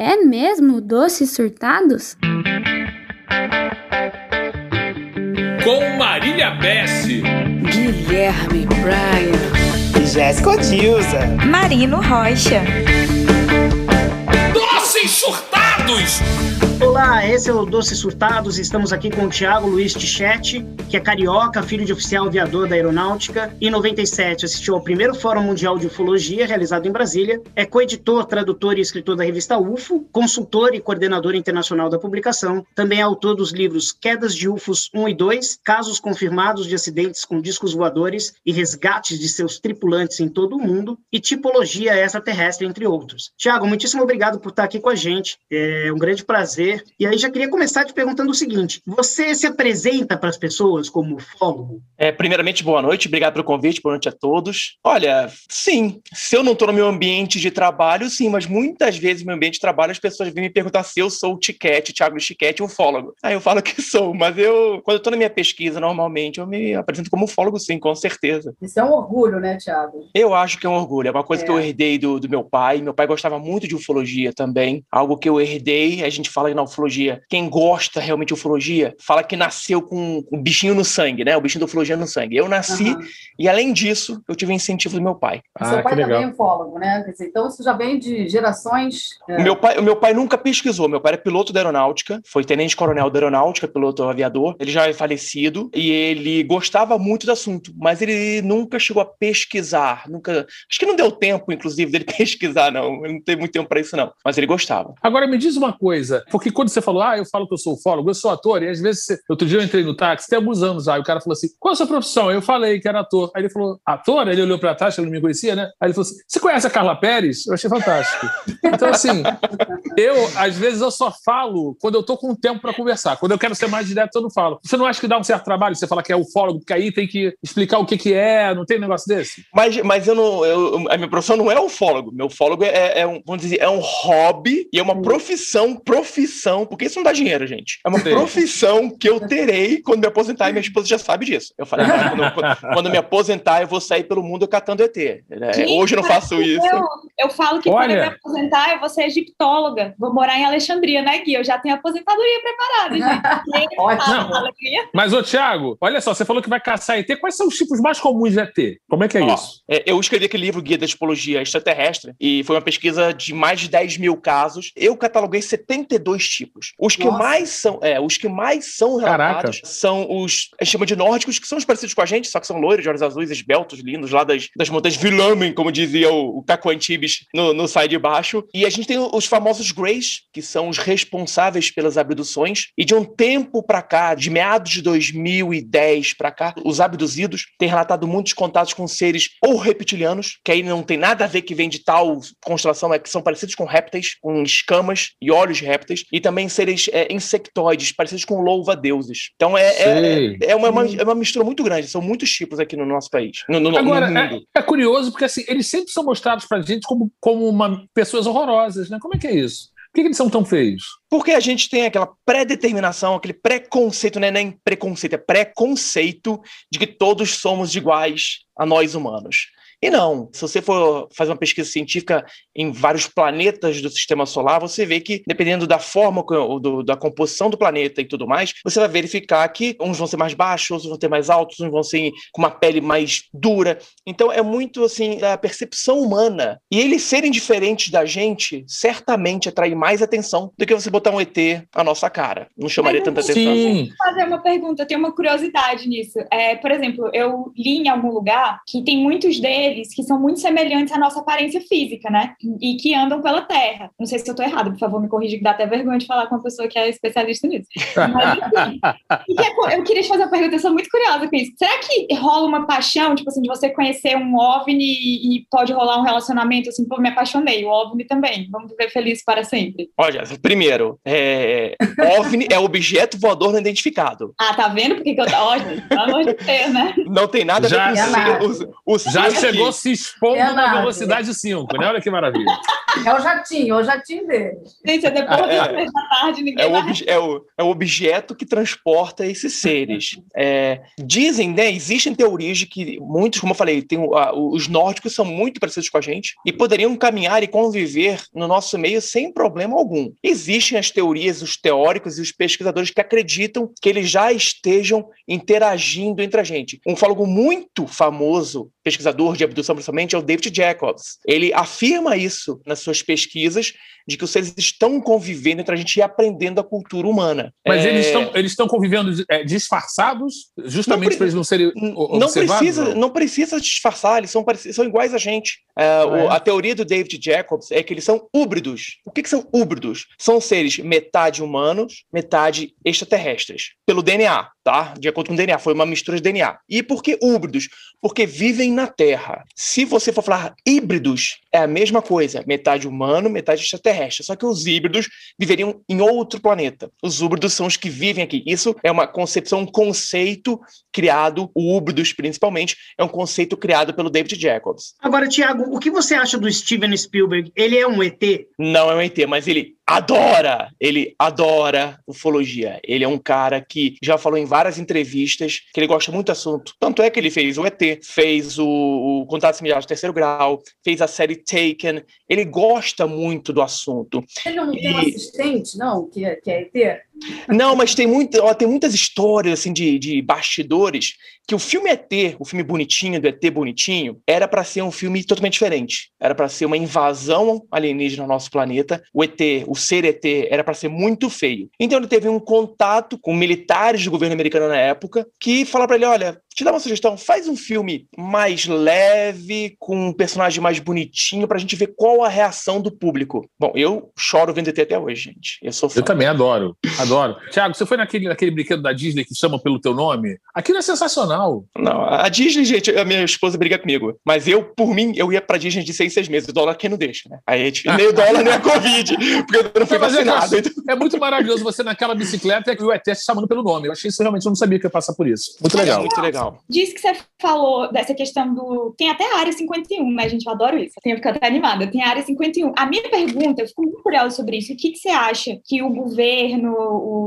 É mesmo doces surtados? Com Marília Bessi, Guilherme Bryan, Jéssica Dilza, Marino Rocha. Doces Surtados! Olá, esse é o Doce Surtados. Estamos aqui com o Thiago Luiz Tichete, que é carioca, filho de oficial aviador da Aeronáutica. Em 97, assistiu ao primeiro Fórum Mundial de Ufologia, realizado em Brasília. É coeditor, tradutor e escritor da revista UFO, consultor e coordenador internacional da publicação. Também é autor dos livros Quedas de UFOs 1 e 2, Casos Confirmados de Acidentes com Discos Voadores e Resgates de seus tripulantes em todo o mundo, e Tipologia Extraterrestre, entre outros. Tiago, muitíssimo obrigado por estar aqui com a gente. É um grande prazer e aí já queria começar te perguntando o seguinte: você se apresenta para as pessoas como ufólogo? É, primeiramente, boa noite, obrigado pelo convite, boa noite a todos. Olha, sim, se eu não estou no meu ambiente de trabalho, sim, mas muitas vezes no meu ambiente de trabalho as pessoas vêm me perguntar se eu sou o Tiquete, Thiago Tiquete, ufólogo. Aí eu falo que sou, mas eu, quando eu estou na minha pesquisa, normalmente, eu me apresento como ufólogo, sim, com certeza. Isso é um orgulho, né, Thiago? Eu acho que é um orgulho, é uma coisa é. que eu herdei do, do meu pai. Meu pai gostava muito de ufologia também, algo que eu herdei, a gente fala na ufologia. Quem gosta realmente de ufologia fala que nasceu com o bichinho no sangue, né? O bichinho da ufologia no sangue. Eu nasci uhum. e, além disso, eu tive incentivo do meu pai. Ah, Seu pai também é ufólogo, né? Então, isso já vem de gerações. É... O, meu pai, o meu pai nunca pesquisou. Meu pai era piloto da aeronáutica, foi tenente-coronel da aeronáutica, piloto aviador. Ele já é falecido e ele gostava muito do assunto, mas ele nunca chegou a pesquisar. Nunca. Acho que não deu tempo, inclusive, dele pesquisar, não. Ele não teve muito tempo para isso, não. Mas ele gostava. Agora, me diz uma coisa, porque quando você falou, ah, eu falo que eu sou ufólogo, eu sou ator, e às vezes, você... outro dia eu entrei no táxi, tem alguns anos já, e o cara falou assim: qual é a sua profissão? Eu falei que era ator. Aí ele falou, ator? Ele olhou pra trás, ele não me conhecia, né? Aí ele falou assim: você conhece a Carla Pérez? Eu achei fantástico. Então, assim, eu, às vezes, eu só falo quando eu tô com tempo para conversar. Quando eu quero ser mais direto, eu não falo. Você não acha que dá um certo trabalho você falar que é ufólogo, porque aí tem que explicar o que, que é, não tem negócio desse? Mas, mas eu não. Eu, a minha profissão não é ufólogo. Meu ufólogo é, é um, vamos dizer, é um hobby e é uma profissão, profissão, porque isso não dá dinheiro, gente. É uma Sim. profissão que eu terei quando me aposentar, e minha esposa já sabe disso. Eu falei, ah, quando, eu, quando, me aposentar, eu vou sair pelo mundo catando ET. É, hoje eu não faço isso. Eu, eu falo que Olha. quando eu me aposentar, eu vou ser egiptóloga. Vou morar em Alexandria, né, Gui? Eu já tenho aposentadoria preparada, gente. Ótimo. Mas, ô, Thiago, olha só, você falou que vai caçar ET. Quais são os tipos mais comuns de ET? Como é que é Ó, isso? É, eu escrevi aquele livro, Guia da Tipologia Extraterrestre, e foi uma pesquisa de mais de 10 mil casos. Eu cataloguei 72 tipos. Os que Nossa. mais são, é, os que mais são relatados Caraca. são os, a gente chama de nórdicos, que são os parecidos com a gente, só que são loiros, de olhos azuis, esbeltos, lindos, lá das, das montanhas Vilamen, como dizia o, o Caco Antibes no, no Sai de Baixo. E a gente tem os famosos Greys, que são os responsáveis pelas abduções. E de um tempo para cá, de meados de 2010 para cá, os abduzidos têm relatado muitos contatos com seres ou reptilianos, que aí não tem nada a ver que vem de tal constelação, é que são parecidos com répteis, com escamas e olhos de répteis, e também seres é, insectoides, parecidos com louva-deuses. Então é, é, é, uma, uma, é uma mistura muito grande, são muitos tipos aqui no nosso país, no, no, Agora, no mundo. É, é, curioso, porque assim, eles sempre são mostrados pra gente como, como uma, pessoas horrorosas, né? Como é que é isso? Por que eles são tão feios? Porque a gente tem aquela predeterminação, aquele preconceito, não é nem preconceito, é preconceito de que todos somos iguais a nós humanos. E não, se você for fazer uma pesquisa científica em vários planetas do sistema solar, você vê que, dependendo da forma, do, da composição do planeta e tudo mais, você vai verificar que uns vão ser mais baixos, outros vão ter mais altos, uns vão ser com uma pele mais dura. Então é muito assim da percepção humana. E eles serem diferentes da gente, certamente atrai mais atenção do que você botar um ET à nossa cara. Não chamaria tanta atenção. Sim. Assim. fazer uma pergunta, eu tenho uma curiosidade nisso. É, por exemplo, eu li em algum lugar que tem muitos deles seres que são muito semelhantes à nossa aparência física, né? E que andam pela Terra. Não sei se eu estou errado, por favor, me corrija, que dá até vergonha de falar com uma pessoa que é especialista nisso. Mas, enfim, é eu queria te fazer uma pergunta, eu sou muito curiosa com isso. Será que rola uma paixão, tipo assim, de você conhecer um OVNI e pode rolar um relacionamento assim, pô, me apaixonei, o OVNI também, vamos viver felizes para sempre? Olha, primeiro, é... OVNI é objeto voador não identificado. Ah, tá vendo? Porque que eu... Ó, pelo amor de Deus, né? Não tem nada a ver com já chegou chegou se expondo É na velocidade 5, né? Olha que maravilha. É o jatinho, é o jatinho deles. Gente, é depois É. das três da tarde, ninguém É o, vai é, o, é o objeto que transporta esses seres. É, dizem, né? Existem teorias de que muitos, como eu falei, tem, a- os nórdicos são muito parecidos com a gente e poderiam caminhar e conviver no nosso meio sem problema algum. Existem as teorias, os teóricos e os pesquisadores que acreditam que eles já estejam interagindo entre a gente. Um fólogo muito famoso, pesquisador de abdução principalmente, é o David Jacobs. Ele afirma isso nas suas pesquisas de que os seres estão convivendo entre a gente e aprendendo a cultura humana. Mas É, eles estão eles estão convivendo é, disfarçados, justamente para eles não serem Não observados, precisa, não precisa disfarçar, eles são, são iguais a gente. É, o- é? A teoria do David Jacobs é que eles são híbridos. O que, que são híbridos? São seres metade humanos, metade extraterrestres, pelo DNA, tá? De acordo com o DNA, foi uma mistura de DNA. E por que híbridos? Porque vivem na Terra. Se você for falar híbridos, é a mesma coisa, metade humano, metade extraterrestre. Só que os híbridos viveriam em outro planeta. Os híbridos são os que vivem aqui. Isso é uma concepção, um conceito criado, o híbridos principalmente, é um conceito criado pelo David Jacobs. Agora, Tiago, o que você acha do Steven Spielberg? Ele é um ET? Não é um ET, mas ele adora, ele adora ufologia. Ele é um cara que já falou em várias entrevistas que ele gosta muito do assunto. Tanto é que ele fez o ET, fez o, o Contato Imediato de Terceiro Grau, fez a série Taken. Ele gosta muito do assunto. Ele não tem um E- assistente, não, que é, que é ET? Não, mas tem, muita, ó, tem muitas histórias assim de, de bastidores que o filme ET, o filme bonitinho do ET bonitinho, era para ser um filme totalmente diferente. Era para ser uma invasão alienígena no nosso planeta. O ET, o ser ET, era para ser muito feio. Então ele teve um contato com militares do governo americano na época que falaram para ele, olha, te dá uma sugestão, faz um filme mais leve, com um personagem mais bonitinho pra gente ver qual a reação do público. Bom, eu choro vendo ET até hoje, gente. Eu sou fã. Eu também adoro, adoro. Tiago, você foi naquele, naquele brinquedo da Disney que chama pelo teu nome? Aquilo é sensacional. Não, a Disney, gente, a minha esposa briga comigo. Mas eu, por mim, eu ia pra Disney de seis, seis meses. O dólar quem não deixa, né? Aí a gente, nem o dólar, nem a Covid. Porque eu não fui mas é vacinado. então- É muito maravilhoso você naquela bicicleta e o ET te chamando pelo nome. Eu achei isso realmente, eu não sabia que ia passar por isso. Muito É legal. muito legal. Diz que você falou dessa questão do. Tem até a área 51, né, gente? Eu adoro isso. Eu tenho ficado até animada. Tem a área 51. A minha pergunta, eu fico muito curiosa sobre isso. O que, que você acha que o governo,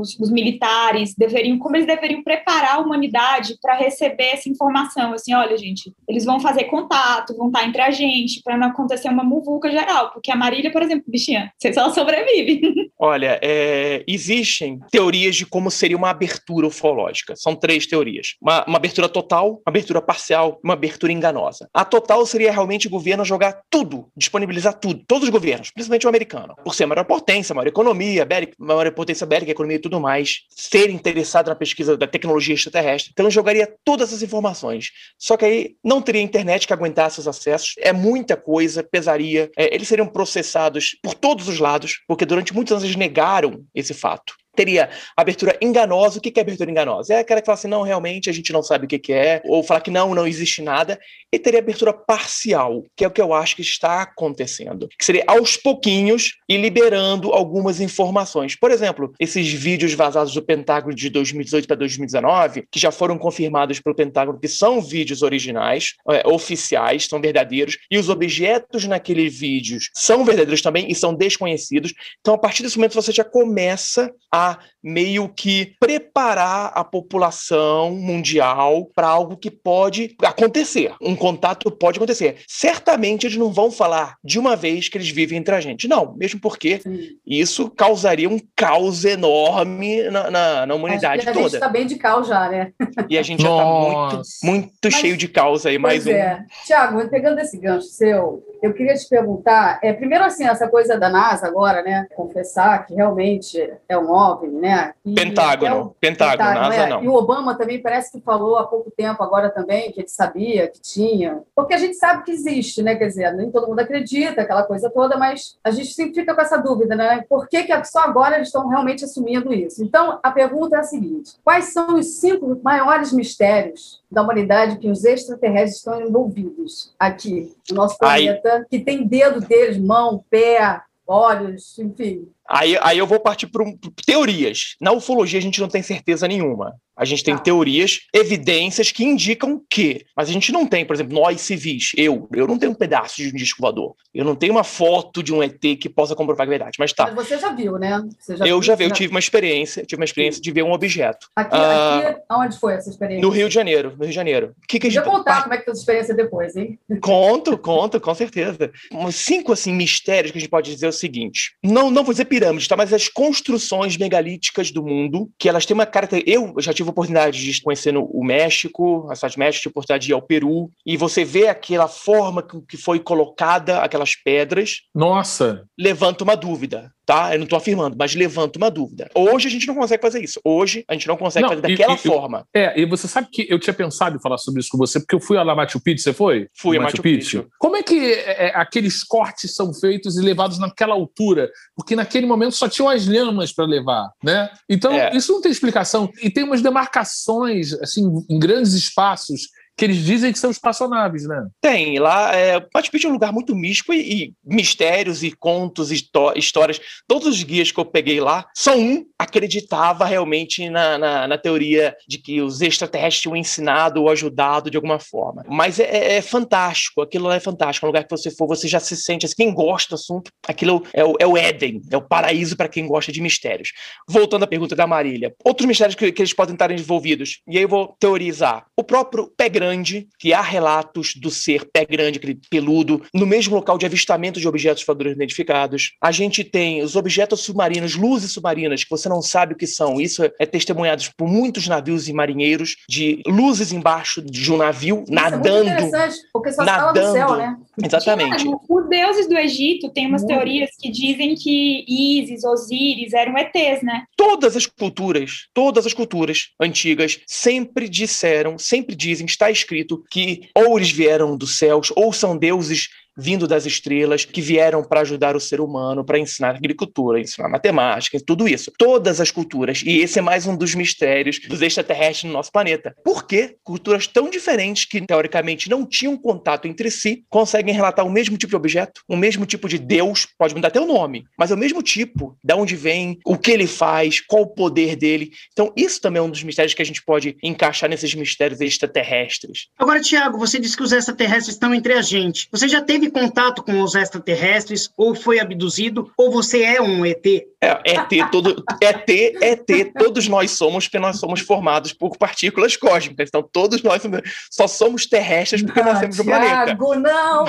os, os militares deveriam, como eles deveriam preparar a humanidade para receber essa informação? Assim, olha, gente, eles vão fazer contato, vão estar entre a gente, para não acontecer uma muvuca geral. Porque a Marília, por exemplo, bichinha, se ela sobrevive. Olha, é, existem teorias de como seria uma abertura ufológica. São três teorias: uma, uma abertura total, uma abertura parcial uma abertura enganosa. A total seria realmente o governo jogar tudo, disponibilizar tudo, todos os governos, principalmente o americano, por ser a maior potência, a maior economia, bélica, maior potência bélica, economia e tudo mais, ser interessado na pesquisa da tecnologia extraterrestre. Então, jogaria todas essas informações. Só que aí não teria internet que aguentasse os acessos, é muita coisa, pesaria. É, eles seriam processados por todos os lados, porque durante muitos anos eles negaram esse fato. Teria abertura enganosa. O que é abertura enganosa? É aquela que fala assim, não, realmente a gente não sabe o que que é, ou falar que não, não existe nada. E teria abertura parcial, que é o que eu acho que está acontecendo. Que seria aos pouquinhos e liberando algumas informações. Por exemplo, esses vídeos vazados do Pentágono de 2018 para 2019, que já foram confirmados pelo Pentágono que são vídeos originais, é, oficiais, são verdadeiros, e os objetos naqueles vídeos são verdadeiros também e são desconhecidos. Então, a partir desse momento, você já começa a tá meio que preparar a população mundial para algo que pode acontecer. Um contato pode acontecer. Certamente eles não vão falar de uma vez que eles vivem entre a gente. Não, mesmo porque isso causaria um caos enorme na, na, na humanidade Acho que a gente toda. está bem de cal já, né? E a gente já está muito, muito Mas- cheio de caos aí. Mais pois um. é. Tiago, pegando esse gancho seu, eu queria te perguntar, é, primeiro assim, essa coisa da NASA agora, né, confessar que realmente é um OVNI, né? E Pentágono, é um- Pentágono, NASA é. não. E o Obama também parece que falou há pouco tempo agora também que ele sabia que tinha, porque a gente sabe que existe, né? Quer dizer, nem todo mundo acredita, aquela coisa toda, mas a gente sempre fica com essa dúvida, né? Por que, que só agora eles estão realmente assumindo isso? Então, a pergunta é a seguinte: quais são os cinco maiores mistérios da humanidade que os extraterrestres estão envolvidos aqui no nosso planeta, que tem dedo deles, mão, pé, olhos, enfim. Aí, aí eu vou partir para teorias. Na ufologia a gente não tem certeza nenhuma. A gente tem teorias, evidências que indicam que, mas a gente não tem, por exemplo, nós civis, eu, eu não tenho um pedaço de um disco voador. Eu não tenho uma foto de um ET que possa comprovar a verdade, mas tá. Mas você já viu, né? Já eu viu, já vi, eu já... tive uma experiência, tive uma experiência de ver um objeto. Aqui, Ah, aqui, onde foi essa experiência? No Rio de Janeiro, no Rio de Janeiro. O que que a gente contar como é que foi a experiência depois, hein? Conto, conto, com certeza. Uns cinco assim mistérios que a gente pode dizer é o seguinte: não, não vou dizer pirâmides, tá? Mas as construções megalíticas do mundo, que elas têm uma característica. Eu já tive a oportunidade de conhecer o México, a cidade do México, tive oportunidade de ir ao Peru, e você vê aquela forma que foi colocada, aquelas pedras, Nossa, levanta uma dúvida, tá? Eu não tô afirmando, mas levanta uma dúvida. Hoje a gente não consegue fazer isso. Hoje a gente não consegue Não, fazer daquela e- forma. É, e você sabe que eu tinha pensado em falar sobre isso com você, porque eu fui lá na Machu Picchu, você foi? Fui a No Machu Picchu. Como é que é, é, aqueles cortes são feitos e levados naquela altura? Porque naquele momento só tinham as lhamas para levar, né? Então, É. isso não tem explicação. E tem umas demarcações, assim, em grandes espaços, que eles dizem que são espaçonaves, né? Tem, lá, é, Machu Picchu é um lugar muito místico e, e mistérios e contos e histó- histórias. Todos os guias que eu peguei lá, só um acreditava realmente na, na, na teoria de que os extraterrestres tinham ensinado ou ajudado de alguma forma. Mas é, é- é fantástico, aquilo lá é fantástico. É um lugar que você for, você já se sente assim, quem gosta do assunto, aquilo é o, é o Éden, é o paraíso para quem gosta de mistérios. Voltando à pergunta da Marília, outros mistérios que, que eles podem estar envolvidos, e aí eu vou teorizar. O próprio pé grande, que há relatos do ser pé grande, aquele peludo, no mesmo local de avistamento de objetos voadores identificados. A gente tem os objetos submarinos, luzes submarinas, que você não sabe o que são. Isso é, é testemunhado por muitos navios e marinheiros, de luzes embaixo de um navio Isso é muito nadando. interessante, porque só fala do céu, nadando. né? Exatamente. Tinha, os deuses do Egito têm umas Muito. teorias que dizem que Ísis, Osíris eram ETs, né? Todas as culturas, todas as culturas antigas sempre disseram, sempre dizem, está escrito que ou eles vieram dos céus, ou são deuses vindo das estrelas, que vieram para ajudar o ser humano, para ensinar agricultura, ensinar matemática, tudo isso. Todas as culturas. E esse é mais um dos mistérios dos extraterrestres no nosso planeta. Por que culturas tão diferentes que, teoricamente, não tinham contato entre si, conseguem relatar o mesmo tipo de objeto, o mesmo tipo de Deus, pode mudar até o nome, mas é o mesmo tipo, de onde vem, o que ele faz, qual o poder dele. Então, isso também é um dos mistérios que a gente pode encaixar nesses mistérios extraterrestres. Agora, Tiago, você disse que os extraterrestres estão entre a gente. Você já teve contato com os extraterrestres, ou foi abduzido, ou você é um ET? É, ET, todo, ET, ET, todos nós somos, porque nós somos formados por partículas cósmicas. Então, todos nós só somos terrestres porque nascemos no planeta. Tiago, não!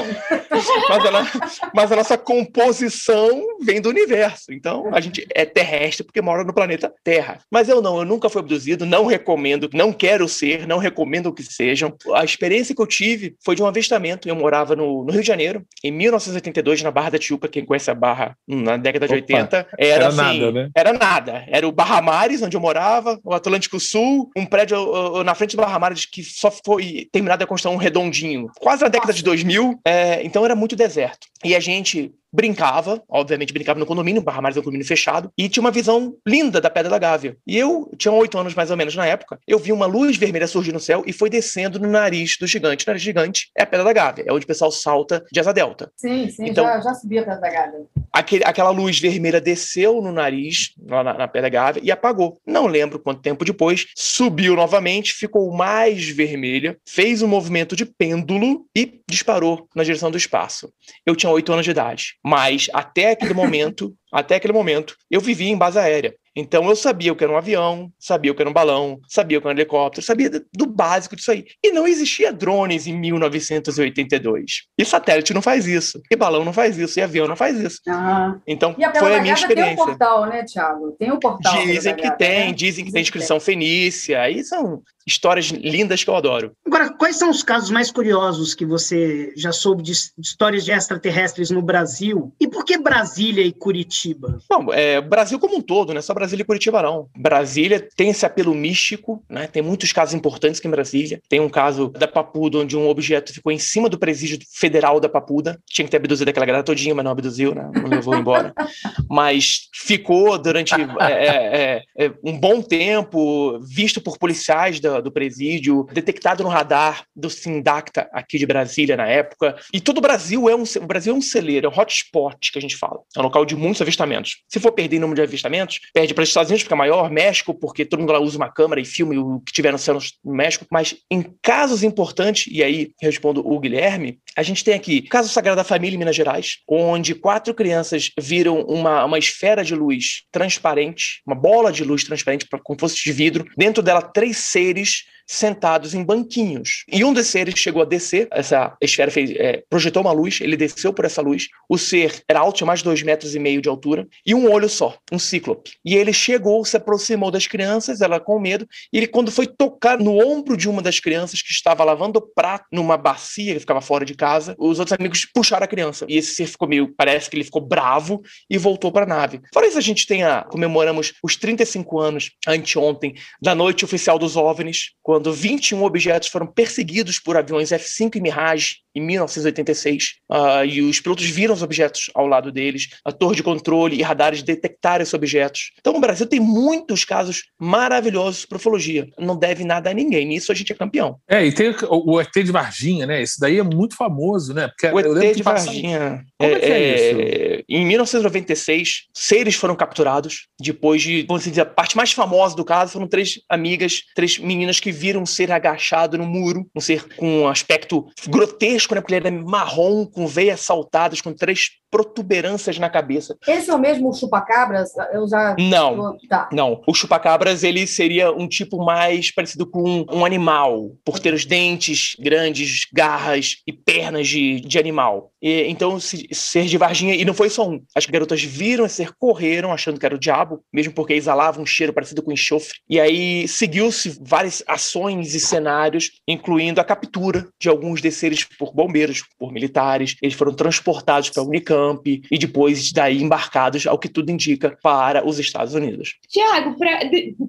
Mas a, mas a nossa composição vem do universo. Então, a gente é terrestre porque mora no planeta Terra. Mas eu não, eu nunca fui abduzido, não recomendo, não quero ser, não recomendo que sejam. A experiência que eu tive foi de um avistamento. Eu morava no, no Rio de Janeiro, em 1982, na Barra da Tijuca. Quem conhece a Barra na década de Opa, 80, era, era assim, nada, né? Era nada. Era o Barra Mares, onde eu morava, o Atlântico Sul, um prédio uh, na frente do Barra Mares que só foi terminado a construção um redondinho, quase na década de 2000. é, então era muito deserto. E a gente brincava, obviamente brincava no condomínio, Barra Mares é um condomínio fechado, e tinha uma visão linda da Pedra da Gávea. E eu tinha oito anos mais ou menos na época, eu vi uma luz vermelha surgir no céu e foi descendo no nariz do gigante. O nariz gigante é a Pedra da Gávea, é onde o pessoal salta de asa delta. Sim, sim, Então- já, já subi a Pedra da Gávea. Aquele, aquela luz vermelha desceu no nariz, lá na, na Pedra Gávea, e apagou. Não lembro quanto tempo depois, subiu novamente, ficou mais vermelha, fez um movimento de pêndulo e disparou na direção do espaço. Eu tinha oito anos de idade, mas até aquele momento, até aquele momento, eu vivia em base aérea. Então eu sabia o que era um avião, sabia o que era um balão, sabia o que era um helicóptero, sabia do- básico disso aí. E não existia drones em 1982. E satélite não faz isso, e balão não faz isso, e avião não faz isso. Ah. Então, E foi a minha Gávea tem um experiência. portal, né, Tiago? Tem um portal. Dizem que tem, né? dizem que tem inscrição fenícia. Aí são histórias lindas que eu adoro. Agora, quais são os casos mais curiosos que você já soube de, histórias de extraterrestres no Brasil? E por que Brasília e Curitiba? Bom, é, Brasil como um todo, não é só Brasília e Curitiba, não. Brasília tem esse apelo místico, né? Tem muitos casos importantes aqui em Brasília. Tem um caso da Papuda, onde um objeto ficou em cima do presídio federal da Papuda. Tinha que ter abduzido aquela galera todinha, mas não abduziu, né? Não levou embora. mas ficou durante é, é, é, um bom tempo, visto por policiais da- do presídio, detectado no radar do Sindacta aqui de Brasília na época. E todo o Brasil é um, o Brasil é um celeiro, é um hotspot que a gente fala. É um local de muitos avistamentos. Se for perder em número de avistamentos, perde para os Estados Unidos, porque é maior, México, porque todo mundo lá usa uma câmera e filme o que tiver no céu no México, mas em casos importantes, e aí respondo o Guilherme, a gente tem aqui o caso Sagrada Família em Minas Gerais, onde quatro crianças viram uma, uma esfera de luz transparente, uma bola de luz transparente, como fosse de vidro, dentro dela três seres sentados em banquinhos. E um desses seres chegou a descer, essa esfera fez, é, projetou uma luz, ele desceu por essa luz. O ser era alto, tinha mais de dois metros e meio de altura, e um olho só, um cíclope. E ele chegou, se aproximou das crianças, ela com medo, e ele, quando foi tocar no ombro de uma das crianças que estava lavando prato numa bacia que ficava fora de casa, os outros amigos puxaram a criança. E esse ser ficou meio, parece que ele ficou bravo e voltou para a nave. Fora isso, a gente tem a, comemoramos os 35 anos, anteontem, da noite oficial dos OVNIs, quando 21 objetos foram perseguidos por aviões F-5 e Mirage em 1986, uh, ah, e os pilotos viram os objetos ao lado deles, a torre de controle e radares detectaram esses objetos. Então, o Brasil tem muitos casos maravilhosos de ufologia. Não deve nada a ninguém. Nisso a gente é campeão. É, e tem o, ET de Varginha, né? Esse daí é muito famoso, né? Porque o ET de Varginha. Como é, é, que é, é isso? Em 1996, seres foram capturados depois de, vamos dizer, a parte mais famosa do caso foram três amigas, três meninas que viram um ser agachado no muro, um ser com um aspecto grotesco, né? Porque ele era marrom, com veias saltadas, com três protuberâncias na cabeça. Esse é o mesmo chupacabras? Eu já. Não. Tá. Não. O chupacabras ele seria um tipo mais parecido com um animal, por ter os dentes grandes, garras e pernas de, de animal. E, então, se, ser de Varginha, e não foi só um. As garotas viram esse ser, correram, achando que era o diabo, mesmo porque exalava um cheiro parecido com enxofre. E aí seguiu-se várias ações e cenários, incluindo a captura de alguns desses seres por bombeiros, por militares. Eles foram transportados para a Unicamp e depois daí embarcados, ao que tudo indica, para os Estados Unidos. Tiago,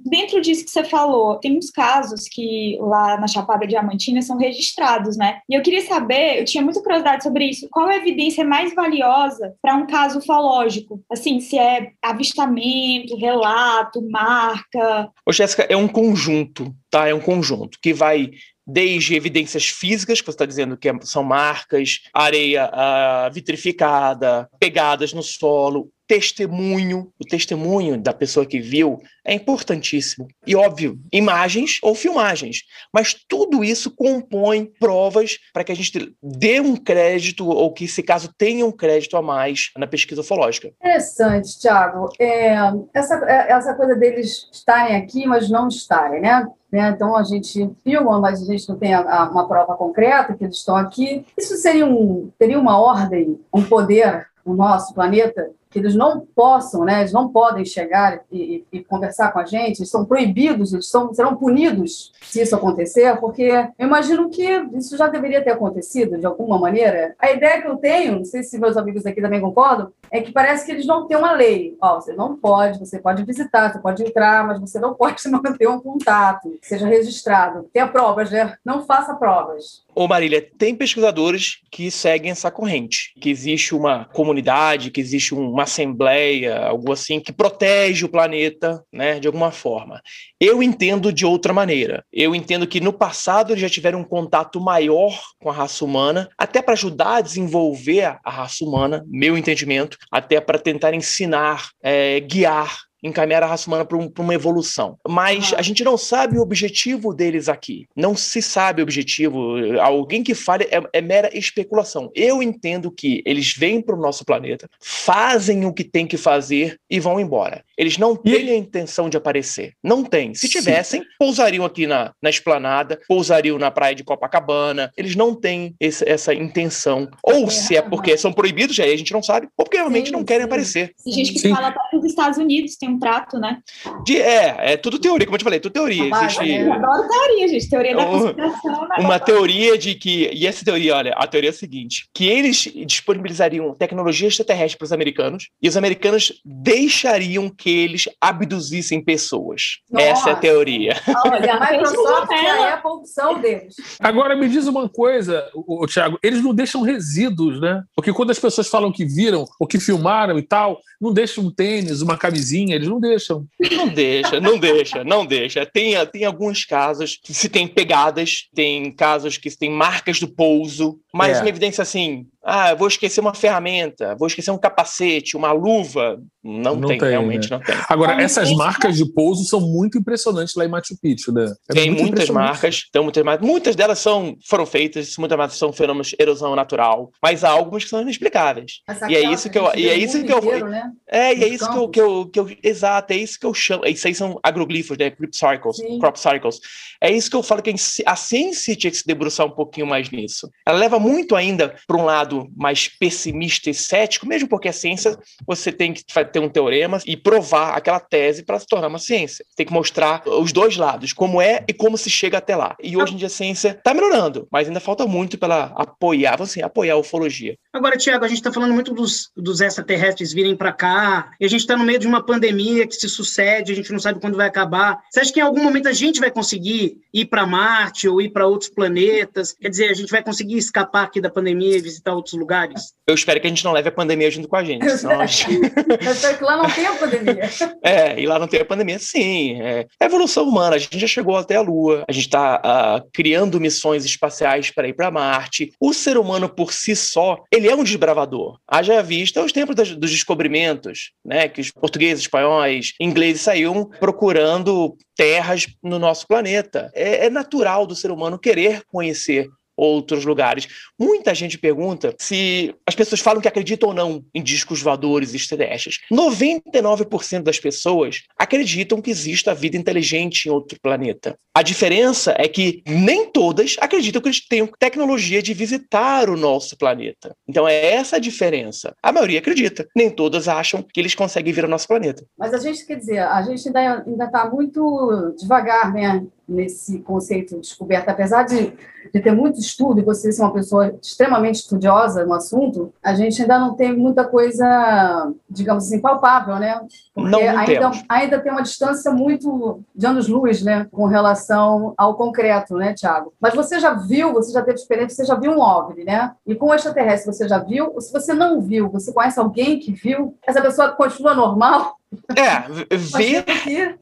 dentro disso que você falou, tem uns casos que lá na Chapada Diamantina são registrados, né? E eu queria saber, eu tinha muita curiosidade sobre isso, qual é a evidência mais valiosa para um caso ufológico? Assim, se é avistamento, relato, marca. Ô, Jéssica, é um conjunto, tá? É um conjunto que vai desde evidências físicas, que você está dizendo que são marcas, areia uh, vitrificada, pegadas no solo, testemunho, o testemunho da pessoa que viu é importantíssimo. E óbvio, imagens ou filmagens, mas tudo isso compõe provas para que a gente dê um crédito ou que, se caso, tenha um crédito a mais na pesquisa ufológica. Interessante, Tiago. É, essa, é, essa coisa deles estarem aqui, mas não estarem, né? Né? Então a gente filma, mas a gente não tem a, a, uma prova concreta que eles estão aqui. Isso seria, um, teria uma ordem, um poder no nosso planeta que eles não possam, né, eles não podem chegar e, e, e conversar com a gente, eles são proibidos, eles são, serão punidos se isso acontecer, porque eu imagino que isso já deveria ter acontecido de alguma maneira. A ideia que eu tenho, não sei se meus amigos aqui também concordam, é que parece que eles não têm uma lei. Ó, você não pode, você pode visitar, você pode entrar, mas você não pode manter um contato, seja registrado. Tenha provas, né? Não faça provas. Ô Marília, tem pesquisadores que seguem essa corrente, que existe uma comunidade, que existe uma assembleia, algo assim, que protege o planeta, né, de alguma forma. Eu entendo de outra maneira. Eu entendo que no passado eles já tiveram um contato maior com a raça humana, até para ajudar a desenvolver a raça humana, meu entendimento, até para tentar ensinar, é, guiar encaminhar a raça humana para um, uma evolução. Mas a gente não sabe o objetivo deles aqui. Não se sabe o objetivo. Alguém que fale é, é mera especulação. Eu entendo que eles vêm para o nosso planeta, fazem o que tem que fazer e vão embora. Eles não têm a intenção de aparecer. Não tem. Se tivessem, Sim. pousariam aqui na, na esplanada, pousariam na praia de Copacabana. Eles não têm esse, essa intenção. Ou é, se é porque são proibidos, aí a gente não sabe, ou porque realmente Sim. não querem aparecer. Tem gente que Sim. fala para os Estados Unidos, tem contrato, né? De, é, é tudo teoria, como eu te falei, tudo teoria. Ah, Existe... Eu adoro teoria, gente. Teoria da conspiração. Né? Uma teoria de que. E essa teoria, olha, a teoria é a seguinte: que eles disponibilizariam tecnologia extraterrestre para os americanos e os americanos deixariam que eles abduzissem pessoas. Nossa. Essa é a teoria. Olha, a Microsoft e a Apple são deles. Agora me diz uma coisa, o, o Thiago, eles não deixam resíduos, né? Porque quando as pessoas falam que viram ou que filmaram e tal, não deixam um tênis, uma camisinha, eles não deixam. Não deixa, não deixa, não deixa. Tem, tem alguns casos que se tem pegadas, tem casos que se tem marcas do pouso, mas é. uma evidência assim, Ah, vou esquecer uma ferramenta, vou esquecer um capacete, uma luva. Não, não tem, tem, realmente né? não tem. Agora, essas marcas de pouso são muito impressionantes lá em Machu Picchu, né? É tem muitas marcas, tem muitas marcas. Muitas delas são, foram feitas, muitas delas são fenômenos de erosão natural, mas há algumas que são inexplicáveis. E é isso que eu. E é isso que eu. Inteiro, né? É, e é isso que eu, que eu, que eu. Exato, é isso que eu chamo. Isso aí são agroglifos, né? Crop circles. Crop circles. É isso que eu falo que a ciência tinha que se debruçar um pouquinho mais nisso. Ela leva muito ainda para um lado mais pessimista e cético, mesmo porque a ciência você tem que ter um teorema e provar aquela tese para se tornar uma ciência. Tem que mostrar os dois lados, como é e como se chega até lá. E hoje em dia a ciência está melhorando, mas ainda falta muito para apoiar, assim, apoiar a ufologia. Agora, Tiago, a gente está falando muito dos, dos extraterrestres virem para cá, e a gente está no meio de uma pandemia que se sucede, a gente não sabe quando vai acabar. Você acha que em algum momento a gente vai conseguir ir para Marte ou ir para outros planetas? Quer dizer, a gente vai conseguir escapar aqui da pandemia e visitar lugares? Eu espero que a gente não leve a pandemia junto com a gente. Senão a gente... Eu espero que lá não tenha pandemia. É, e lá não tem a pandemia, sim. É, é evolução humana. A gente já chegou até a Lua, a gente está uh, ah, criando missões espaciais para ir para Marte. O ser humano por si só, ele é um desbravador. Haja vista os tempos dos, dos descobrimentos, né? Que os portugueses, espanhóis, ingleses saíam procurando terras no nosso planeta. É, é natural do ser humano querer conhecer outros lugares. Muita gente pergunta se as pessoas falam que acreditam ou não em discos voadores extraterrestres. 99% das pessoas acreditam que exista vida inteligente em outro planeta. A diferença é que nem todas acreditam que eles tenham tecnologia de visitar o nosso planeta. Então é essa a diferença. A maioria acredita, nem todas acham que eles conseguem vir ao nosso planeta. Mas a gente, quer dizer, a gente ainda está muito devagar, né? Nesse conceito de descoberta, apesar de, de ter muito estudo e você ser uma pessoa extremamente estudiosa no assunto, a gente ainda não tem muita coisa, digamos assim, palpável, né? Porque não, não ainda, ainda tem uma distância muito de anos-luz, né, com relação ao concreto, né, Tiago? Mas você já viu, você já teve experiência, você já viu um OVNI, né? E com o extraterrestre você já viu? Ou se você não viu, você conhece alguém que viu? Essa pessoa continua normal? É, ver.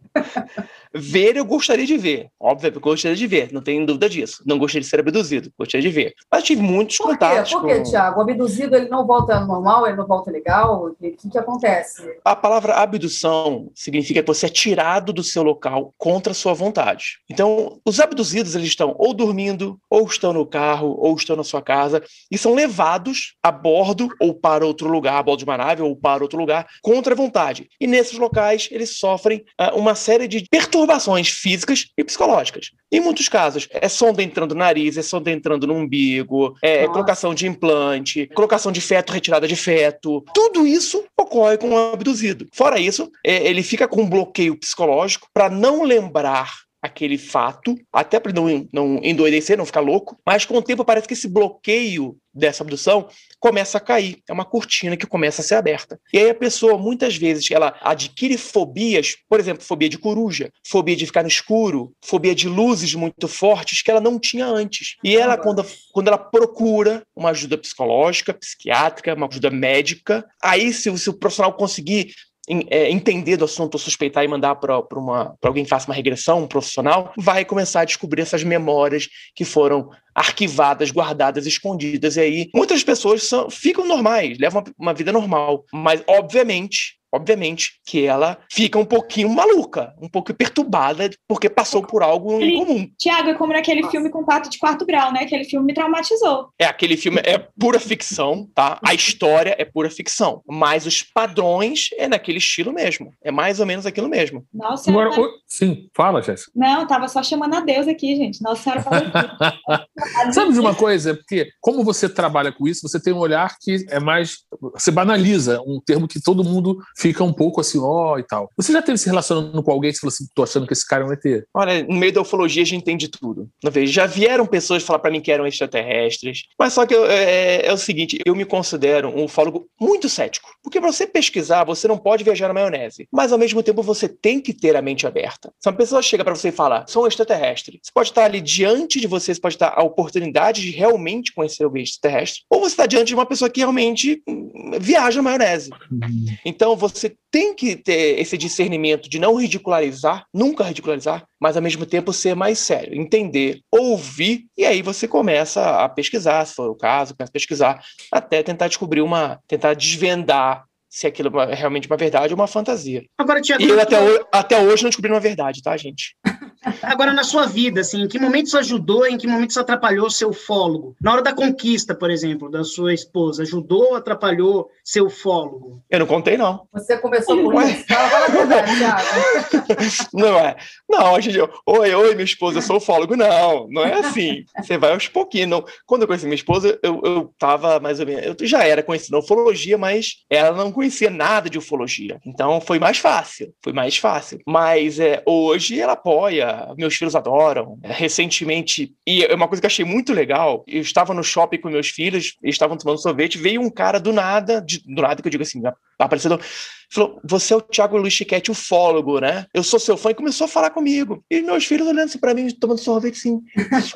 Ver, eu gostaria de ver. Óbvio, eu gostaria de ver, não tenho dúvida disso. Não gostaria de ser abduzido, gostaria de ver. Mas tive muitos Por contatos. Por quê, com... Tiago? O abduzido ele não volta normal, ele não volta legal? O que, que acontece? A palavra abdução significa que você é tirado do seu local contra a sua vontade. Então, os abduzidos eles estão ou dormindo, ou estão no carro, ou estão na sua casa, e são levados a bordo ou para outro lugar, a bordo de uma nave ou para outro lugar, contra a vontade. E nesses locais, eles sofrem uh, uma série de perturbações físicas e psicológicas. Em muitos casos, é sonda entrando no nariz, é sonda entrando no umbigo, é Nossa. colocação de implante, colocação de feto, retirada de feto. Tudo isso ocorre com o abduzido. Fora isso, é, ele fica com um bloqueio psicológico para não lembrar aquele fato, até para não, não endoidecer, não ficar louco, mas com o tempo parece que esse bloqueio dessa abdução começa a cair. É uma cortina que começa a ser aberta. E aí a pessoa, muitas vezes, ela adquire fobias, por exemplo, fobia de coruja, fobia de ficar no escuro, fobia de luzes muito fortes que ela não tinha antes. E ela, quando, quando ela procura uma ajuda psicológica, psiquiátrica, uma ajuda médica, aí se, se o profissional conseguir é, entender do assunto, suspeitar e mandar para alguém que faça uma regressão, um profissional, vai começar a descobrir essas memórias que foram arquivadas, guardadas, escondidas. E aí muitas pessoas são, ficam normais, levam uma, uma vida normal. Mas, obviamente, obviamente que ela fica um pouquinho maluca, um pouco perturbada, porque passou por algo incomum. Tiago, é como naquele filme Contato de Quarto Grau, né? Aquele filme me traumatizou. É, aquele filme é pura ficção, tá? A história é pura ficção, mas os padrões é naquele estilo mesmo. É mais ou menos aquilo mesmo. Nossa Agora, o... Sim, fala, Jéssica. Não, tava só chamando a Deus aqui, gente. Nossa Senhora falou Sabe de uma coisa? Porque como você trabalha com isso, você tem um olhar que é mais... Você banaliza um termo que todo mundo fica um pouco assim, ó, oh, e tal. Você já teve se relacionando com alguém e falou assim, tô achando que esse cara é um ET? Olha, no meio da ufologia a gente entende tudo. Já vieram pessoas falar para mim que eram extraterrestres, mas só que eu, é, é, o seguinte, eu me considero um ufólogo muito cético. Porque para você pesquisar, você não pode viajar na maionese. Mas ao mesmo tempo você tem que ter a mente aberta. Se uma pessoa chega para você e fala, sou um extraterrestre, você pode estar ali diante de você, você pode estar a oportunidade de realmente conhecer o extraterrestre, você está diante de uma pessoa que realmente hum, viaja na maionese. Uhum. Então você tem que ter esse discernimento de não ridicularizar, nunca ridicularizar, mas ao mesmo tempo ser mais sério, entender, ouvir, e aí você começa a pesquisar, se for o caso, começa a pesquisar, até tentar descobrir uma, tentar desvendar se aquilo é realmente uma verdade ou uma fantasia. Agora, Tiago, e eu até, hoje, até hoje não descobri uma verdade, tá, gente? Agora, na sua vida, assim, em que momento isso ajudou, em que momento isso atrapalhou seu fólogo? Na hora da conquista, por exemplo, da sua esposa, ajudou ou atrapalhou seu fólogo? Eu não contei, não. Você começou por isso? Não, é. Não, a gente, oi, oi, minha esposa, eu sou fólogo. Não, não é assim. Você vai aos pouquinhos. Não. Quando eu conheci minha esposa, eu, eu tava mais ou menos. Eu já era conhecendo ufologia, mas ela não conhecia nada de ufologia. Então foi mais fácil. Foi mais fácil. Mas é, hoje ela apoia meus filhos adoram. É, recentemente, e é uma coisa que eu achei muito legal, eu estava no shopping com meus filhos, eles estavam tomando sorvete, veio um cara do nada, de, do nada que eu digo assim, aparecendo falou: Você é o Thiago Luiz Chiquete, ufólogo, né? Eu sou seu fã, e começou a falar comigo. E meus filhos olhando assim pra mim, tomando sorvete, assim,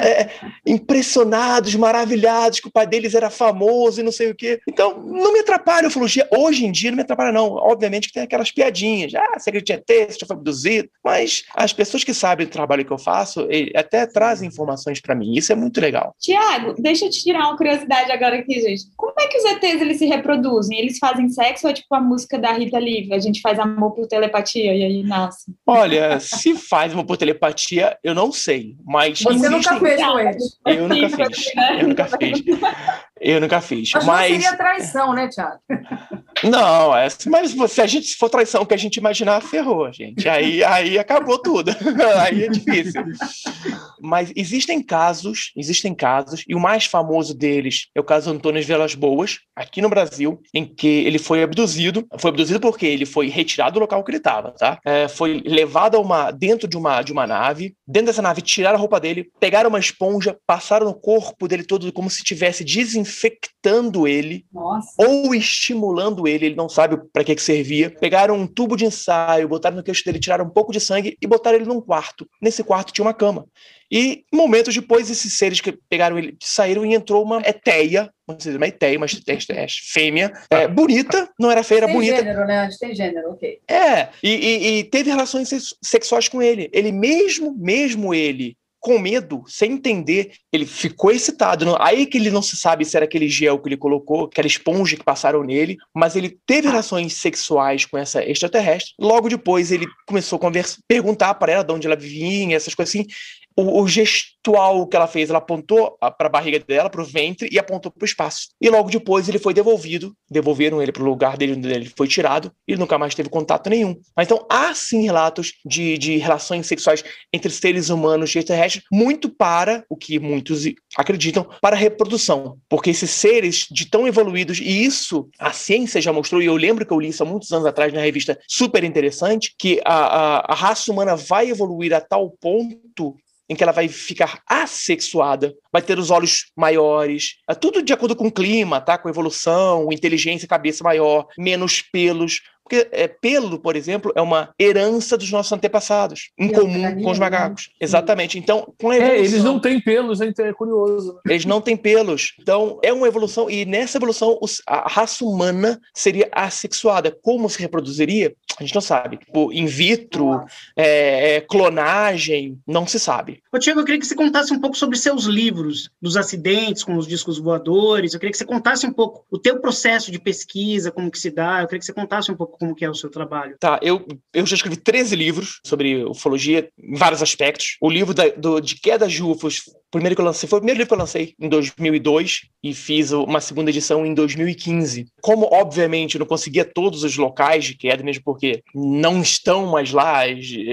é, impressionados, maravilhados, que o pai deles era famoso e não sei o quê. Então, não me atrapalha a ufologia. Hoje em dia, não me atrapalha, não. Obviamente que tem aquelas piadinhas. Ah, você acredita você já foi abduzido. Mas as pessoas que sabem do trabalho que eu faço, até trazem informações para mim. Isso é muito legal. Tiago, deixa eu te tirar uma curiosidade agora aqui, gente. Como é que os ETs eles se reproduzem? Eles fazem sexo ou é tipo a música da Rita livre, a gente faz amor por telepatia e aí nasce. Olha, se faz amor por telepatia, eu não sei, mas Você existem... nunca fez. Eu nunca fiz. Eu nunca fiz. Eu nunca fiz. Mas, mas... não seria traição, né, Thiago? Não, é, mas se a gente se for traição que a gente imaginar, ferrou, gente. Aí, aí acabou tudo. aí é difícil. Mas existem casos, existem casos, e o mais famoso deles é o caso Antônio Velas Boas, aqui no Brasil, em que ele foi abduzido. Foi abduzido porque ele foi retirado do local que ele estava, tá? É, foi levado a uma, dentro de uma, de uma nave. Dentro dessa nave, tiraram a roupa dele, pegaram uma esponja, passaram no corpo dele todo como se tivesse desinfectando ele Nossa. ou estimulando ele. Ele não sabe para que, que servia. Pegaram um tubo de ensaio, botaram no queixo dele, tiraram um pouco de sangue e botaram ele num quarto. Nesse quarto tinha uma cama. E momentos depois, esses seres que pegaram ele saíram e entrou uma eteia, vamos dizer, uma eteia, uma fêmea, é, bonita, não era feia, era tem bonita. Tem gênero, né? Tem gênero, ok. É, e, e, e teve relações sexuais com ele. Ele mesmo, mesmo ele, com medo, sem entender, ele ficou excitado. Aí que ele não se sabe se era aquele gel que ele colocou, aquela esponja que passaram nele, mas ele teve relações sexuais com essa extraterrestre. Logo depois ele começou a conversar, perguntar para ela de onde ela vinha, essas coisas assim o, o, gestual que ela fez, ela apontou para a barriga dela, para o ventre e apontou para o espaço. E logo depois ele foi devolvido, devolveram ele para o lugar dele onde ele foi tirado e nunca mais teve contato nenhum. Mas então há sim relatos de, de relações sexuais entre seres humanos e extraterrestres, muito para o que muitos acreditam, para a reprodução. Porque esses seres de tão evoluídos, e isso a ciência já mostrou, e eu lembro que eu li isso há muitos anos atrás na revista super interessante, que a, a, a raça humana vai evoluir a tal ponto em que ela vai ficar assexuada, vai ter os olhos maiores, é tudo de acordo com o clima, tá? Com evolução, inteligência, cabeça maior, menos pelos, porque é, pelo, por exemplo, é uma herança dos nossos antepassados, em comum com os macacos. Né? Exatamente. Então, com a evolução. É, eles não têm pelos, é curioso. Né? Eles não têm pelos. Então, é uma evolução, e nessa evolução, a raça humana seria assexuada. Como se reproduziria? A gente não sabe. Tipo, in vitro, é, é, clonagem, não se sabe. Ô, Tiago, eu queria que você contasse um pouco sobre seus livros, dos acidentes com os discos voadores. Eu queria que você contasse um pouco o teu processo de pesquisa, como que se dá. Eu queria que você contasse um pouco como que é o seu trabalho. Tá, eu, eu já escrevi 13 livros sobre ufologia em vários aspectos. O livro da, do, de Queda de UFOs, primeiro que eu lancei, foi o primeiro livro que eu lancei em 2002 e fiz uma segunda edição em 2015. Como, obviamente, eu não conseguia todos os locais de queda, mesmo porque não estão mais lá,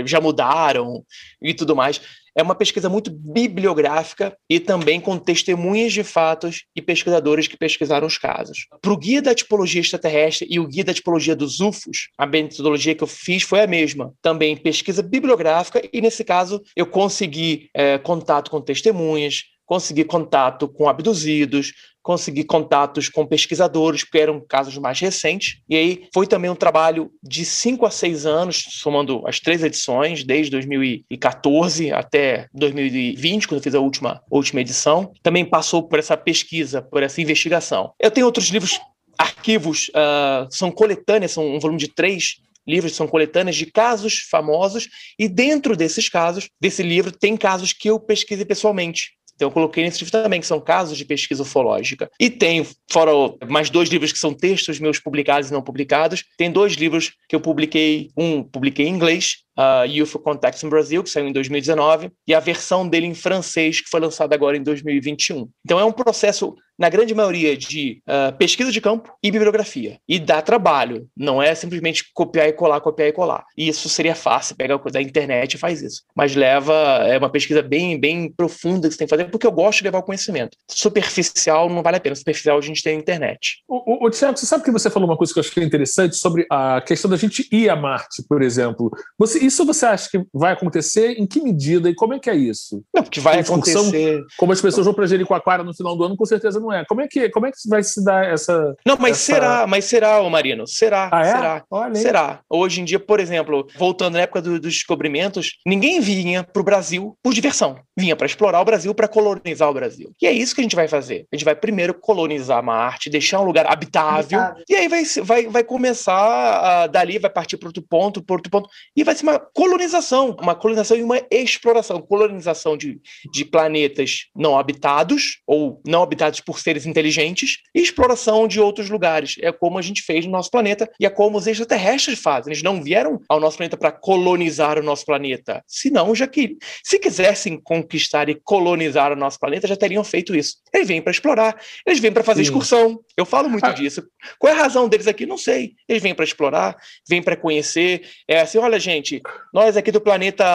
já mudaram e tudo mais é uma pesquisa muito bibliográfica e também com testemunhas de fatos e pesquisadores que pesquisaram os casos. Para o guia da tipologia extraterrestre e o guia da tipologia dos UFOs, a metodologia que eu fiz foi a mesma. Também pesquisa bibliográfica e, nesse caso, eu consegui é, contato com testemunhas, consegui contato com abduzidos, consegui contatos com pesquisadores, porque eram casos mais recentes. E aí foi também um trabalho de cinco a seis anos, somando as três edições, desde 2014 até 2020, quando eu fiz a última, última edição. Também passou por essa pesquisa, por essa investigação. Eu tenho outros livros arquivos, uh, são coletâneas, são um volume de três livros, são coletâneas de casos famosos, e dentro desses casos, desse livro, tem casos que eu pesquisei pessoalmente. Então eu coloquei nesse livro também, que são casos de pesquisa ufológica. E tem, fora mais dois livros que são textos meus publicados e não publicados, tem dois livros que eu publiquei, um publiquei em inglês uh, UFO Context in Brasil, que saiu em 2019, e a versão dele em francês, que foi lançada agora em 2021. Então é um processo, na grande maioria, de uh, pesquisa de campo e bibliografia. E dá trabalho, não é simplesmente copiar e colar, copiar e colar. E isso seria fácil, pega da internet e faz isso. Mas leva, é uma pesquisa bem, bem profunda que você tem que fazer, porque eu gosto de levar o conhecimento. Superficial não vale a pena, superficial a gente tem na internet. O, o, o Tiago, você sabe que você falou uma coisa que eu achei interessante sobre a questão da gente ir a Marte, por exemplo. Você, isso você acha que vai acontecer? Em que medida e como é que é isso? Não, porque vai acontecer. Como as pessoas vão para Jericoacoara no final do ano, com certeza não é. Como é que, como é que vai se dar essa. Não, mas essa... será, mas será, ô Marino. Será, ah, é? será. Olha será. Hoje em dia, por exemplo, voltando na época do, dos descobrimentos, ninguém vinha para o Brasil por diversão. Vinha para explorar o Brasil, para colonizar o Brasil. E é isso que a gente vai fazer. A gente vai primeiro colonizar Marte, deixar um lugar habitável, habitável. e aí vai, vai, vai começar, a, dali vai partir para outro ponto, para outro ponto, e vai ser uma colonização, uma colonização e uma exploração. Colonização de, de planetas não habitados, ou não habitados por seres inteligentes, e exploração de outros lugares. É como a gente fez no nosso planeta e é como os extraterrestres fazem. Eles não vieram ao nosso planeta para colonizar o nosso planeta. Senão, já que se quisessem conquistar e colonizar o nosso planeta, já teriam feito isso. Eles vêm para explorar, eles vêm para fazer Sim. excursão. Eu falo muito ah. disso. Qual é a razão deles aqui? Não sei. Eles vêm para explorar, vêm para conhecer. É assim, olha, gente, nós aqui do planeta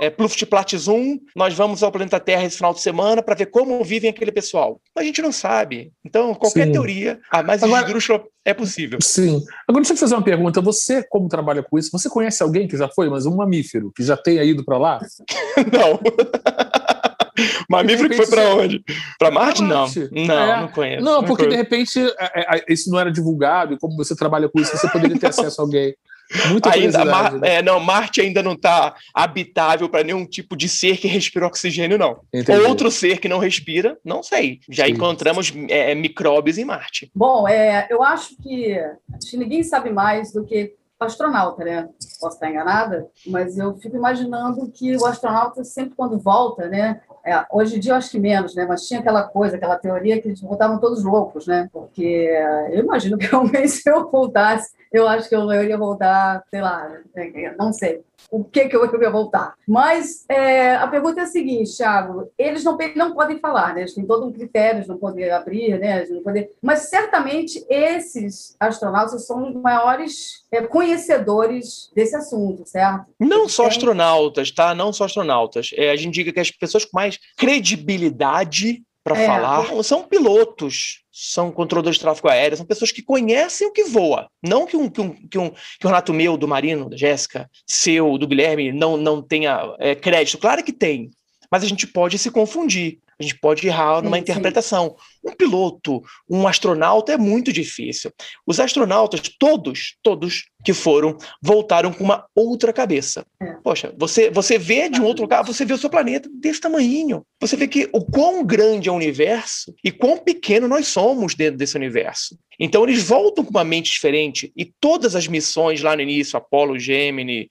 é, Pluftplatzum, nós vamos ao planeta Terra esse final de semana para ver como vivem aquele pessoal. A gente não sabe. Então, qualquer Sim. teoria, a mais Agora, esdrúxula é possível. Sim. Agora, deixa eu fazer uma pergunta. Você, como trabalha com isso, você conhece alguém que já foi, mas um mamífero, que já tenha ido para lá? não. Mamífero que foi para onde? Para Marte? Marte? Não, não, é. não conheço. Não, porque não de repente é, é, isso não era divulgado e como você trabalha com isso, você poderia ter acesso a alguém. Muita ainda, Mar, né? é, não, Marte ainda não está habitável para nenhum tipo de ser que respira oxigênio, não. Entendi. Outro ser que não respira, não sei. Já Sim. encontramos é, micróbios em Marte. Bom, é, eu acho que, acho que ninguém sabe mais do que astronauta, né? Posso estar enganada, mas eu fico imaginando que o astronauta sempre quando volta, né? É, hoje em dia eu acho que menos, né? Mas tinha aquela coisa, aquela teoria que eles voltavam todos loucos, né? Porque eu imagino que realmente se eu voltasse, eu acho que eu, eu iria voltar, sei lá, não sei o que, que eu ia voltar. Mas é, a pergunta é a seguinte, Thiago, eles não, não podem falar, né? Eles têm todo um critério, eles não podem abrir, né? Eles não podem... Mas certamente esses astronautas são os maiores é, conhecedores desse assunto, certo? Não só astronautas, tá? Não só astronautas. É, a gente diga que as pessoas com mais credibilidade para é. falar são pilotos, são controladores de tráfego aéreo, são pessoas que conhecem o que voa. Não que um, que um, que um, que o Renato meu, do Marino, da Jéssica, seu, do Guilherme, não, não tenha é, crédito. Claro que tem, mas a gente pode se confundir. A gente pode errar numa sim, interpretação. Sim. Um piloto, um astronauta é muito difícil. Os astronautas, todos, todos que foram, voltaram com uma outra cabeça. É. Poxa, você, você vê de um outro lugar, você vê o seu planeta desse tamanho. Você vê que o quão grande é o universo e quão pequeno nós somos dentro desse universo. Então eles voltam com uma mente diferente e todas as missões lá no início, Apollo, Gemini,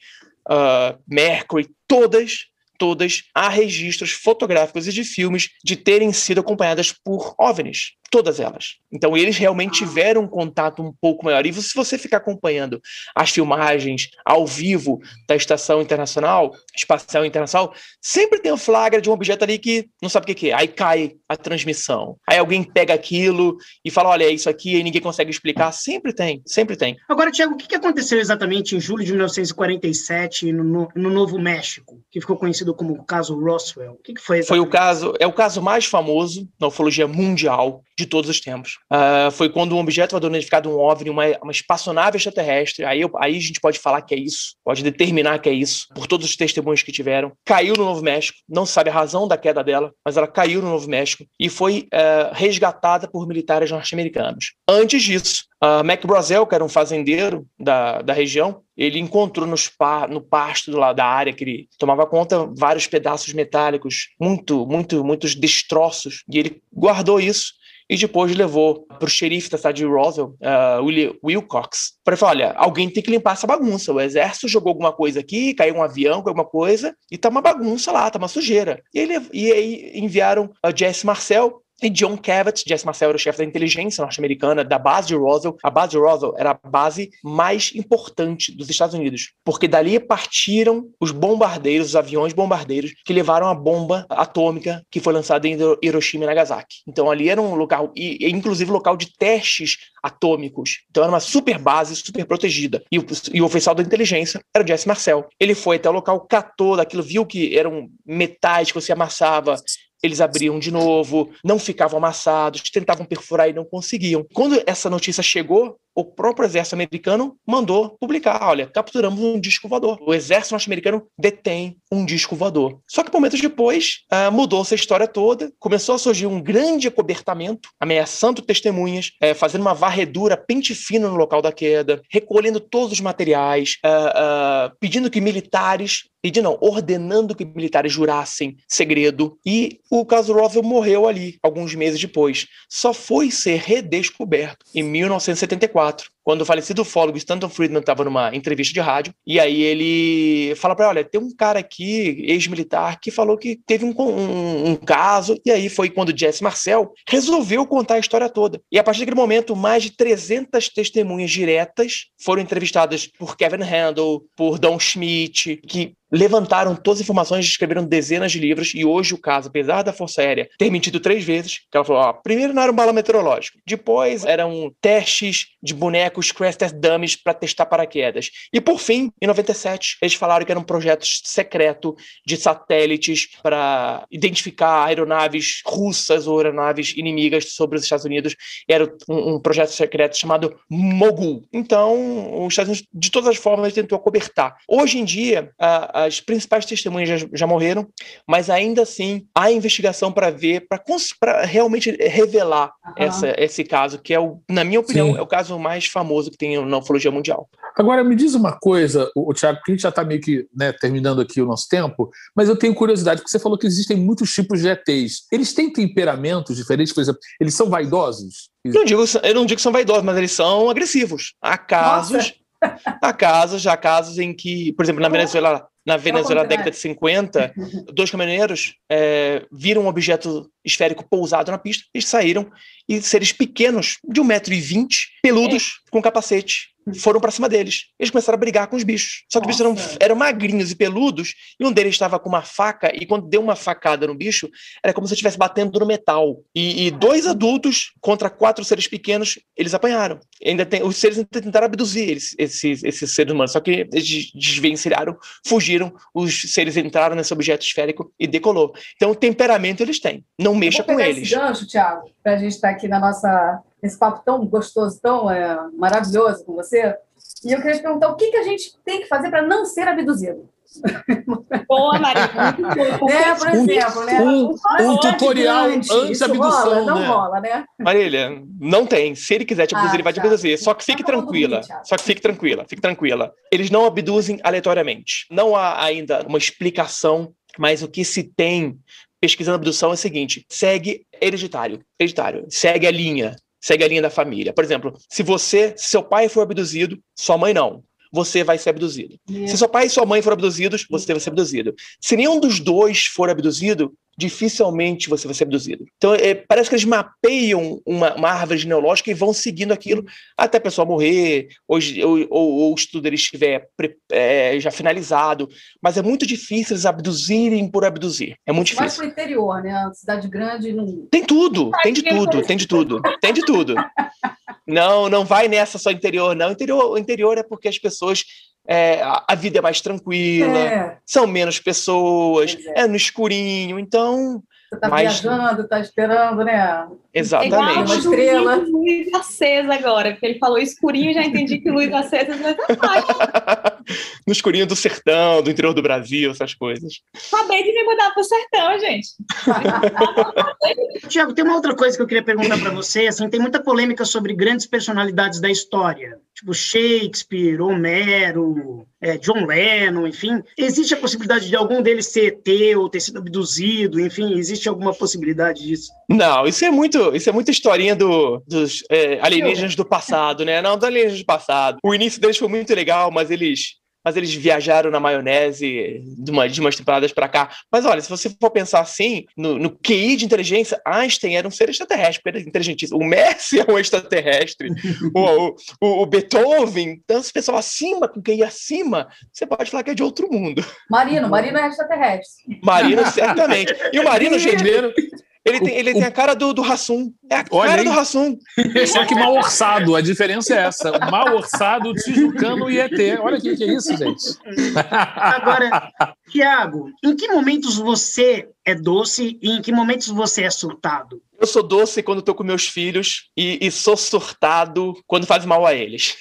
uh, Mercury, todas todas há registros fotográficos e de filmes de terem sido acompanhadas por OVNIs todas elas. Então eles realmente ah. tiveram um contato um pouco maior. E se você ficar acompanhando as filmagens ao vivo da estação internacional, espacial internacional, sempre tem o flagra de um objeto ali que não sabe o que é. Aí cai a transmissão. Aí alguém pega aquilo e fala, olha, é isso aqui, e ninguém consegue explicar. Sempre tem, sempre tem. Agora, Tiago, o que aconteceu exatamente em julho de 1947 no, no Novo México, que ficou conhecido como o caso Roswell? O que, foi exatamente? Foi o caso, é o caso mais famoso na ufologia mundial de todos os tempos. Uh, foi quando um objeto voador identificado, um OVNI, uma, uma espaçonave extraterrestre, aí, aí a gente pode falar que é isso, pode determinar que é isso, por todos os testemunhos que tiveram. Caiu no Novo México, não se sabe a razão da queda dela, mas ela caiu no Novo México e foi uh, resgatada por militares norte-americanos. Antes disso, uh, Mac Brazel, que era um fazendeiro da, da região, ele encontrou pa, no pasto do da área que ele tomava conta vários pedaços metálicos, muito, muito, muitos destroços, e ele guardou isso e depois levou para o xerife da cidade de Roswell, uh, William Wilcox, para falar: olha, alguém tem que limpar essa bagunça. O exército jogou alguma coisa aqui, caiu um avião com alguma coisa, e tá uma bagunça lá, tá uma sujeira. E, ele, e aí enviaram a Jesse Marcel, e John Cavett, Jesse Marcel era o chefe da inteligência norte-americana da base de Roswell. A base de Roswell era a base mais importante dos Estados Unidos, porque dali partiram os bombardeiros, os aviões bombardeiros que levaram a bomba atômica que foi lançada em Hiroshima e Nagasaki. Então ali era um local, e, inclusive local de testes atômicos. Então era uma super base, super protegida. E o, e o oficial da inteligência era o Jesse Marcel. Ele foi até o local, catou daquilo, viu que eram metais que você amassava eles abriam de novo, não ficavam amassados, tentavam perfurar e não conseguiam. Quando essa notícia chegou, o próprio exército americano mandou publicar: olha, capturamos um disco voador. O exército norte-americano detém um disco voador. Só que momentos depois, uh, mudou-se a história toda, começou a surgir um grande acobertamento, ameaçando testemunhas, uh, fazendo uma varredura pente fino no local da queda, recolhendo todos os materiais, uh, pedindo que militares pedindo não, ordenando que militares jurassem segredo. E o caso Roswell morreu ali, alguns meses depois. Só foi ser redescoberto em 1974 quatro quando o falecido ufólogo Stanton Friedman estava numa entrevista de rádio, e aí ele fala para olha, tem um cara aqui, ex-militar, que falou que teve um, um, um, caso, e aí foi quando Jesse Marcel resolveu contar a história toda. E a partir daquele momento, mais de 300 testemunhas diretas foram entrevistadas por Kevin Handel, por Don Schmidt, que levantaram todas as informações, escreveram dezenas de livros, e hoje o caso, apesar da Força Aérea ter mentido três vezes, que ela falou, ó, primeiro não era um bala meteorológico, depois eram testes de bonecos bonecos crash test dummies para testar paraquedas. E por fim, em 97, eles falaram que era um projeto secreto de satélites para identificar aeronaves russas ou aeronaves inimigas sobre os Estados Unidos. Era um, um projeto secreto chamado Mogul. Então, os Estados Unidos, de todas as formas, tentou acobertar. Hoje em dia, a, as principais testemunhas já, já, morreram, mas ainda assim há investigação para ver, para realmente revelar uhum. essa, esse caso, que é, o, na minha opinião, Sim. é o caso mais famoso famoso que tem na ufologia mundial. Agora, me diz uma coisa, o, Tiago, que a gente já está meio que né, terminando aqui o nosso tempo, mas eu tenho curiosidade, porque você falou que existem muitos tipos de ETs. Eles têm temperamentos diferentes, por exemplo, eles são vaidosos? Não digo, eu não digo que são vaidosos, mas eles são agressivos. Há casos, há casos, há casos em que, por exemplo, na Venezuela, na Venezuela década de 50, dois caminhoneiros é, viram um objeto esférico pousado na pista e saíram e seres pequenos, de 1,20m, peludos, é. com capacete, foram para cima deles. Eles começaram a brigar com os bichos. Só que Nossa. os bichos eram, eram magrinhos e peludos, e um deles estava com uma faca, e quando deu uma facada no bicho, era como se estivesse batendo no metal. E, e dois adultos contra quatro seres pequenos, eles apanharam. E ainda tem, os seres tentaram abduzir eles, esses, esses seres humanos, só que eles desvencilharam, fugiram, os seres entraram nesse objeto esférico e decolou. Então, o temperamento eles têm. Não mexa com eles. Esse gancho, Thiago, para a gente estar tá aqui na nossa esse papo tão gostoso, tão é, maravilhoso com você. E eu queria te perguntar o que, que a gente tem que fazer para não ser abduzido. Boa, Maria. é, por exemplo, né? Um, um tutorial anti-abdução. Rola, não né? rola, né? Marília, não tem. Se ele quiser te abduzir, ah, ele vai te tá. abduzir. Só que fique tá tranquila. Só que fique tranquila, fique tranquila. Eles não abduzem aleatoriamente. Não há ainda uma explicação, mas o que se tem pesquisando abdução é o seguinte: segue hereditário, hereditário, segue a linha segue a linha da família. Por exemplo, se você, se seu pai foi abduzido, sua mãe não você vai ser abduzido. Se seu pai e sua mãe foram abduzidos, você vai ser abduzido. Se nenhum dos dois for abduzido, dificilmente você vai ser abduzido. Então, é, parece que eles mapeiam uma, uma, árvore genealógica e vão seguindo aquilo até a pessoa morrer, ou, ou, ou o estudo ele estiver é, já finalizado. Mas é muito difícil eles abduzirem por abduzir. É muito difícil. Mais para o interior, né? A cidade grande não. Tem tudo, tem de tudo, tem de tudo, tem de tudo. Não, não vai nessa só interior, não. Interior, o interior é porque as pessoas é, a vida é mais tranquila, é. são menos pessoas, é. é. no escurinho, então. Você tá mais... viajando, tá esperando, né? Exatamente. É uma estrela. Luz acesa agora, porque ele falou escurinho, já entendi que luz acesa No escurinho do sertão, do interior do Brasil, essas coisas. Acabei de me mudar pro sertão, gente. Tiago, tem uma outra coisa que eu queria perguntar para você. Assim, tem muita polêmica sobre grandes personalidades da história. Tipo Shakespeare, Homero, é, John Lennon, enfim. Existe a possibilidade de algum deles ser ET ou ter sido abduzido, enfim, existe alguma possibilidade disso? Não, isso é muito, isso é muita historinha do, dos é, alienígenas do passado, né? Não, dos alienígenas do passado. O início deles foi muito legal, mas eles mas eles viajaram na maionese de, uma, de umas temporadas para cá. Mas olha, se você for pensar assim, no, no QI de inteligência, Einstein era um ser extraterrestre, porque era inteligentíssimo. O Messi é um extraterrestre. o, o, o, Beethoven, tantos pessoal acima, com QI acima, você pode falar que é de outro mundo. Marino, Marino é extraterrestre. Marino, certamente. E o Marino, gente, ele tem, ele o, tem a cara do, do Rassum. É a cara aí. do Rassum. Só que mal orçado. A diferença é essa. Mal orçado, Tijucano e ET. Olha o que, que é isso, gente. Agora, Tiago, em que momentos você é doce e em que momentos você é surtado? Eu sou doce quando estou com meus filhos e, e sou surtado quando faz mal a eles.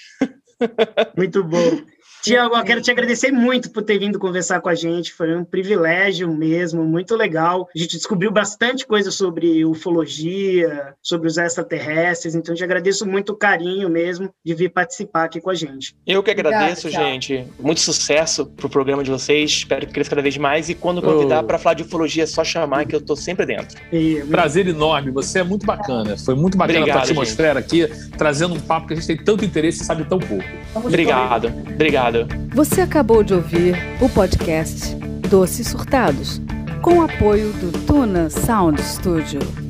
Muito bom. Tiago, eu quero te agradecer muito por ter vindo conversar com a gente. Foi um privilégio mesmo, muito legal. A gente descobriu bastante coisa sobre ufologia, sobre os extraterrestres. Então, te agradeço muito o carinho mesmo de vir participar aqui com a gente. Eu que agradeço, Obrigada, gente. Muito sucesso pro programa de vocês. Espero que cresça cada vez mais. E quando convidar oh. para falar de ufologia, é só chamar que eu tô sempre dentro. E, Prazer enorme. Você é muito bacana. Foi muito bacana Obrigado, a atmosfera aqui, trazendo um papo que a gente tem tanto interesse e sabe tão pouco. Obrigado. Obrigado. Você acabou de ouvir o podcast Doces Surtados, com o apoio do Tuna Sound Studio.